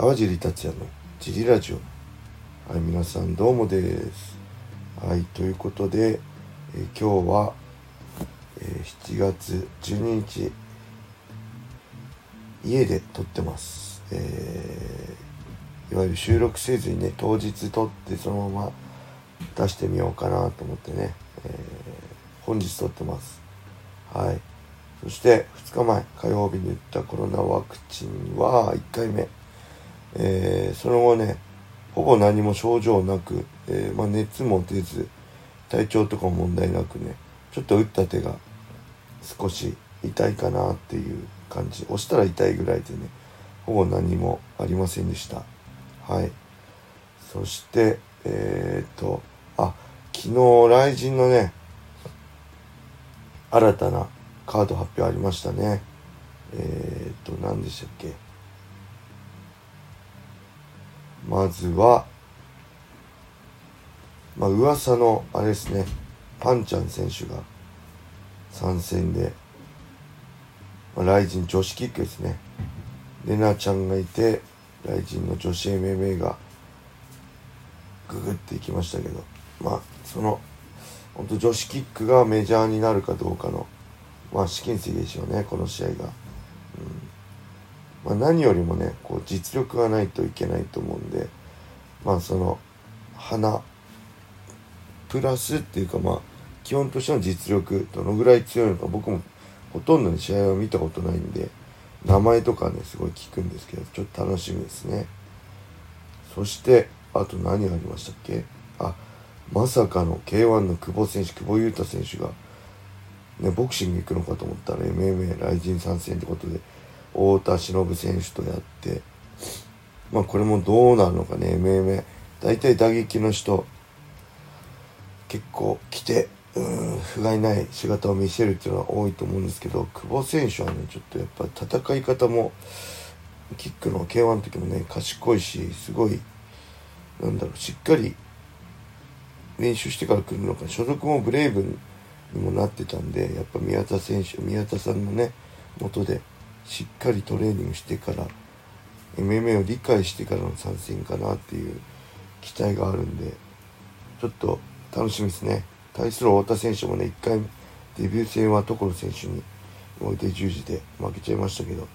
川尻達也のジリラジオ。はい皆さんどうもです。はいということで、えー、今日は、えー、7月12日家で撮ってます、えー、いわゆる収録せずにね当日撮ってそのまま出してみようかなと思ってね、えー、本日撮ってます。はい。そして2日前火曜日に打ったコロナワクチンは1回目、えー、その後ねほぼ何も症状なく、えー、まあ、熱も出ず体調とかも問題なくねちょっと打った手が少し痛いかなっていう感じ押したら痛いぐらいでねほぼ何もありませんでした。はい。そしてえー、っとあ昨日雷神のね新たなカード発表ありましたね。えー、っと何でしたっけ？まずはまあ噂のあれですねパンちゃん選手が参戦で、まあ、ライジン女子キックですね。レナちゃんがいてライジンの女子 MMA がググっていきましたけどまあその本当女子キックがメジャーになるかどうかのまあ試金石でしょうねこの試合が、まあ、何よりもねこう実力がないといけないと思うんでまあその花プラスっていうかまあ基本としての実力どのぐらい強いのか僕もほとんどの試合は見たことないんで名前とかねすごい聞くんですけどちょっと楽しみですね。そしてあと何がありましたっけ？あまさかの K1 の久保選手久保優太選手がね、ボクシング行くのかと思ったら MMA 雷神参戦ってことで太田忍選手とやってまあこれもどうなるのかね MMA 大体打撃の人結構来てうん不甲斐ない姿を見せるっていうのは多いと思うんですけど久保選手はねちょっとやっぱ戦い方もキックの K1 の時もね賢いしすごいなんだろうしっかり練習してから来るのか所属もブレイブにもなってたんでやっぱ宮田選手宮田さんのね元でしっかりトレーニングしてから MMA を理解してからの参戦かなっていう期待があるんでちょっと楽しみですね。対する太田選手もね1回デビュー戦は所選手において十字で負けちゃいましたけど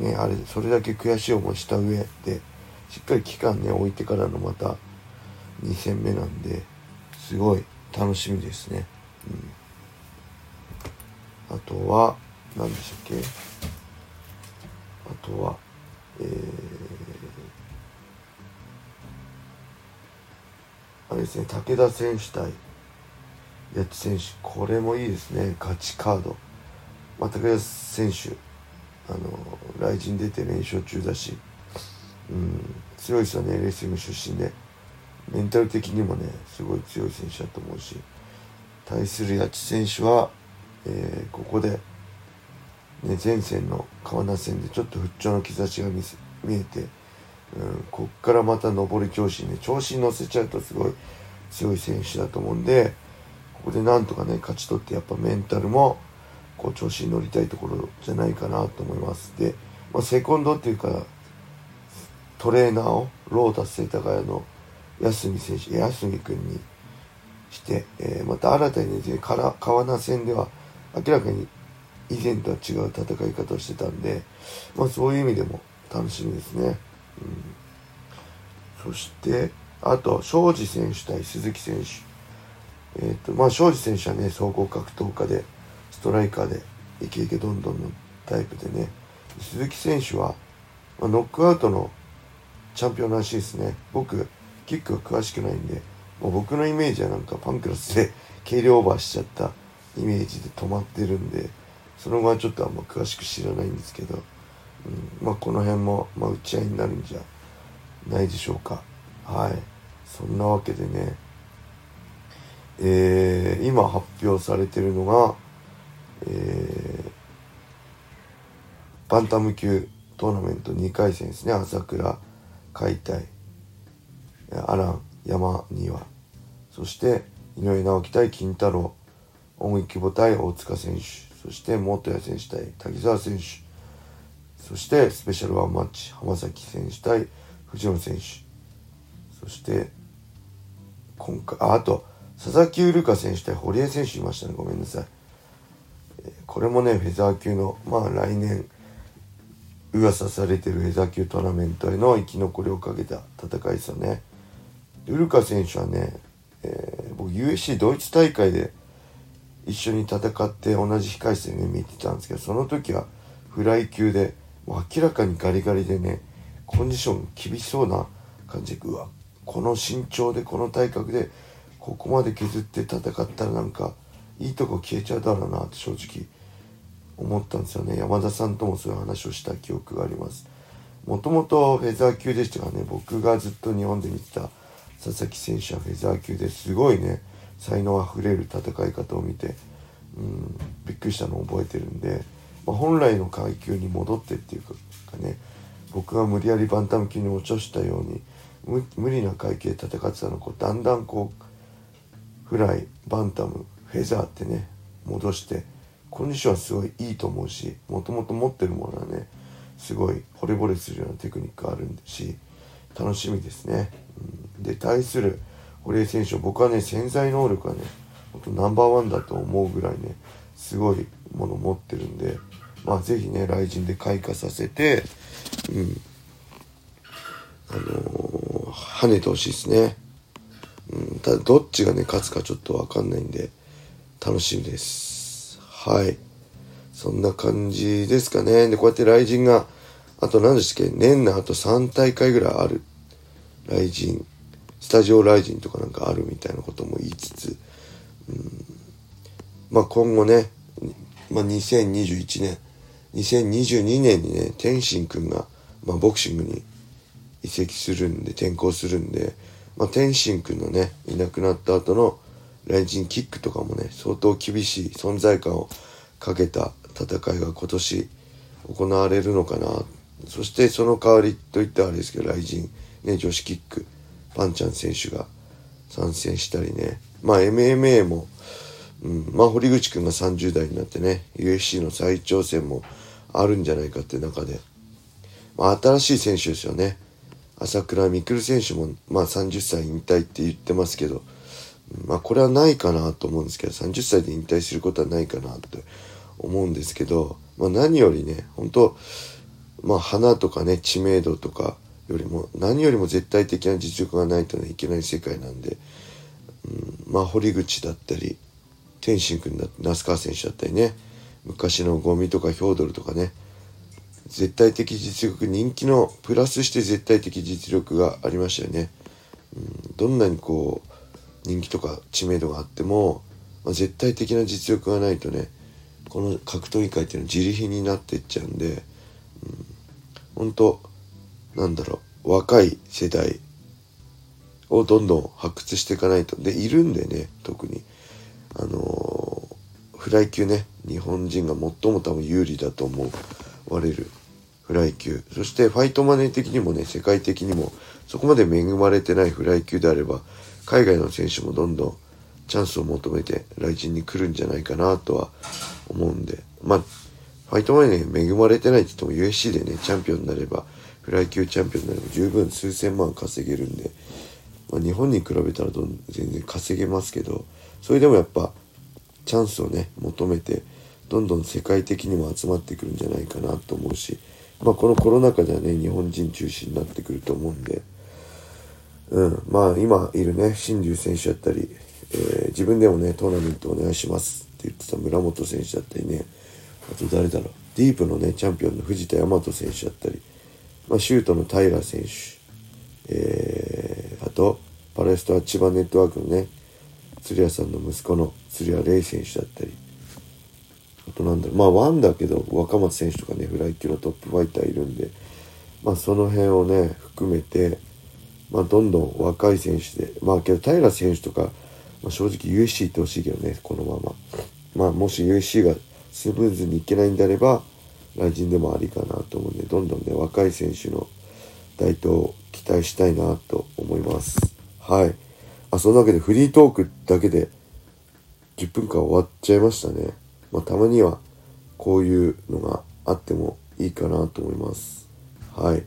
ねあれそれだけ悔しい思いした上でしっかり期間ね置いてからのまた2戦目なんですごい楽しみですね。うん、あとは何でしたっけ？とはえー、あれですね武田選手対八千選手これもいいですね勝ちカード、まあ、武田選手あの来陣出て連勝中だし、うん、強いですよね LSM 出身でメンタル的にもねすごい強い選手だと思うし対する八千選手は、えー、ここで、ね、前線の川名戦でちょっと復調の兆しが見見えて、うん、こっからまた上り調子にね調子に乗せちゃうとすごい強い選手だと思うんでここでなんとかね勝ち取ってやっぱメンタルもこう調子に乗りたいところじゃないかなと思います。で、まあ、セコンドっていうかトレーナーをロータス世田谷の安見選手安見君にして、えー、また新たにね川名戦では明らかに以前とは違う戦い方をしてたんで、まあ、そういう意味でも楽しみですね。うん、そしてあと庄司選手対鈴木選手。えーとまあ、庄司選手はね総合格闘家でストライカーでイケイケどんどんのタイプでね鈴木選手は、まあ、ノックアウトのチャンピオンらしいですね僕キックは詳しくないんでもう僕のイメージはなんかパンクラスで軽量オーバーしちゃったイメージで止まってるんでその後はちょっとあんま詳しく知らないんですけど、うん、まあこの辺も、まあ、打ち合いになるんじゃないでしょうか。はい。そんなわけでねえー、今発表されてるのが、えー、バンタム級トーナメント2回戦ですね。朝倉解体アラン山庭。そして井上直樹対金太郎大木久保対大塚選手。そして元谷選手対滝沢選手。そしてスペシャルワンマッチ浜崎選手対藤野選手。そして今回ああと佐々木ウルカ選手対堀江選手いましたね。ごめんなさい、これもねフェザー級のまあ来年噂されてるフェザー級トーナメントへの生き残りをかけた戦いですよね。ウルカ選手はね、えー、僕 USC ドイツ大会で一緒に戦って同じ控室でね見てたんですけどその時はフライ級でもう明らかにガリガリでねコンディション厳しそうな感じでうわこの身長でこの体格でここまで削って戦ったらなんかいいとこ消えちゃうだろうなって正直思ったんですよね。山田さんともそういう話をした記憶があります。もともとフェザー級でしたがね僕がずっと日本で見てた佐々木選手はフェザー級ですごいね才能あふれる戦い方を見てうんびっくりしたのを覚えてるんで、まあ、本来の階級に戻ってっていうかね僕が無理やりバンタム級に落としたように無理な階級で戦ってたのをだんだんこうフライバンタムフェザーってね戻してコンディションはすごいいいと思うしもともと持ってるものはねすごい惚れ惚れするようなテクニックがあるし楽しみですね、うん、で対する堀江選手僕はね潜在能力はね本当ナンバーワンだと思うぐらいねすごいもの持ってるんでまあ是非ね雷神で開花させてうん。あのー、跳ねてほしいですね、うん、ただどっちがね勝つかちょっと分かんないんで楽しみです。はい。そんな感じですかね。でこうやって雷神があと何でしたっけ？年内あと3大会ぐらいある。雷神。スタジオライジンとかなんかあるみたいなことも言いつつ、うん、まあ今後ね、まあ、2021年2022年にね天心くんが、まあ、ボクシングに移籍するんで転向するんで、まあ、天心くんのねいなくなった後のライジンキックとかもね相当厳しい存在感をかけた戦いが今年行われるのかな。そしてその代わりといったらあれですけどライジン、ね、女子キック。パンちゃん選手が参戦したりね。まあ MMA も、うん、まあ堀口くんが30代になってね、UFC の再挑戦もあるんじゃないかって中で、まあ新しい選手ですよね。朝倉未来選手も、まあ30歳引退って言ってますけど、まあこれはないかなと思うんですけど、30歳で引退することはないかなって思うんですけど、まあ何よりね、本当まあ花とかね、知名度とか、よりも何よりも絶対的な実力がないといけない世界なんで、うん、まあ堀口だったり天心君だって那須川選手だったりね昔のゴミとかヒョードルとかね絶対的実力人気のプラスして絶対的実力がありましたよね、うん、どんなにこう人気とか知名度があっても、まあ、絶対的な実力がないとねこの格闘技界っていうのは自利品になっていっちゃうんで、うん、本当なんだろう、若い世代をどんどん発掘していかないと。で、いるんでね、特に。あのー、フライ級ね、日本人が最も多分有利だと思われるフライ級。そしてファイトマネー的にもね、世界的にもそこまで恵まれてないフライ級であれば、海外の選手もどんどんチャンスを求めて来人に来るんじゃないかなとは思うんで。まあ、ファイトマネー恵まれてないって言っても USC でね、チャンピオンになれば、フライ級チャンピオンになれば十分数千万稼げるんで、まあ、日本に比べたらどん全然稼げますけどそれでもやっぱチャンスをね求めてどんどん世界的にも集まってくるんじゃないかなと思うし、まあ、このコロナ禍ではね日本人中心になってくると思うんで、うん、まあ今いるね新竜選手だったり、えー、自分でもねトーナメントお願いしますって言ってた村本選手だったりねあと誰だろうディープのねチャンピオンの藤田大和選手だったりまあ、シュートの平選手、えー、あと、パレストア千葉ネットワークのね、鶴屋さんの息子の鶴屋玲選手だったり、あとなんだろう、まあワンだけど若松選手とかね、フライ級のトップファイターいるんで、まあその辺をね、含めて、まあどんどん若い選手で、まあけど平選手とか、まあ、正直 USC 行ってほしいけどね、このまま。まあもし USC がスムーズにいけないんであれば、来人でもありかなと思うんでどんどんね若い選手の台頭を期待したいなと思います。はい。あそんなわけでフリートークだけで10分間終わっちゃいましたね。まあたまにはこういうのがあってもいいかなと思います。はい。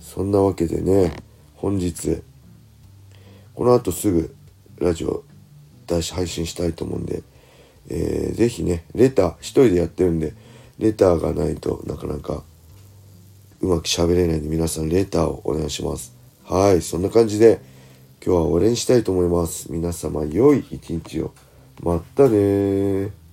そんなわけでね本日この後すぐラジオ出し配信したいと思うんで、えー、ぜひねレター一人でやってるんでレターがないとなかなかうまく喋れないんで皆さんレターをお願いします。はいそんな感じで今日は終わりにしたいと思います。皆様良い一日を。またね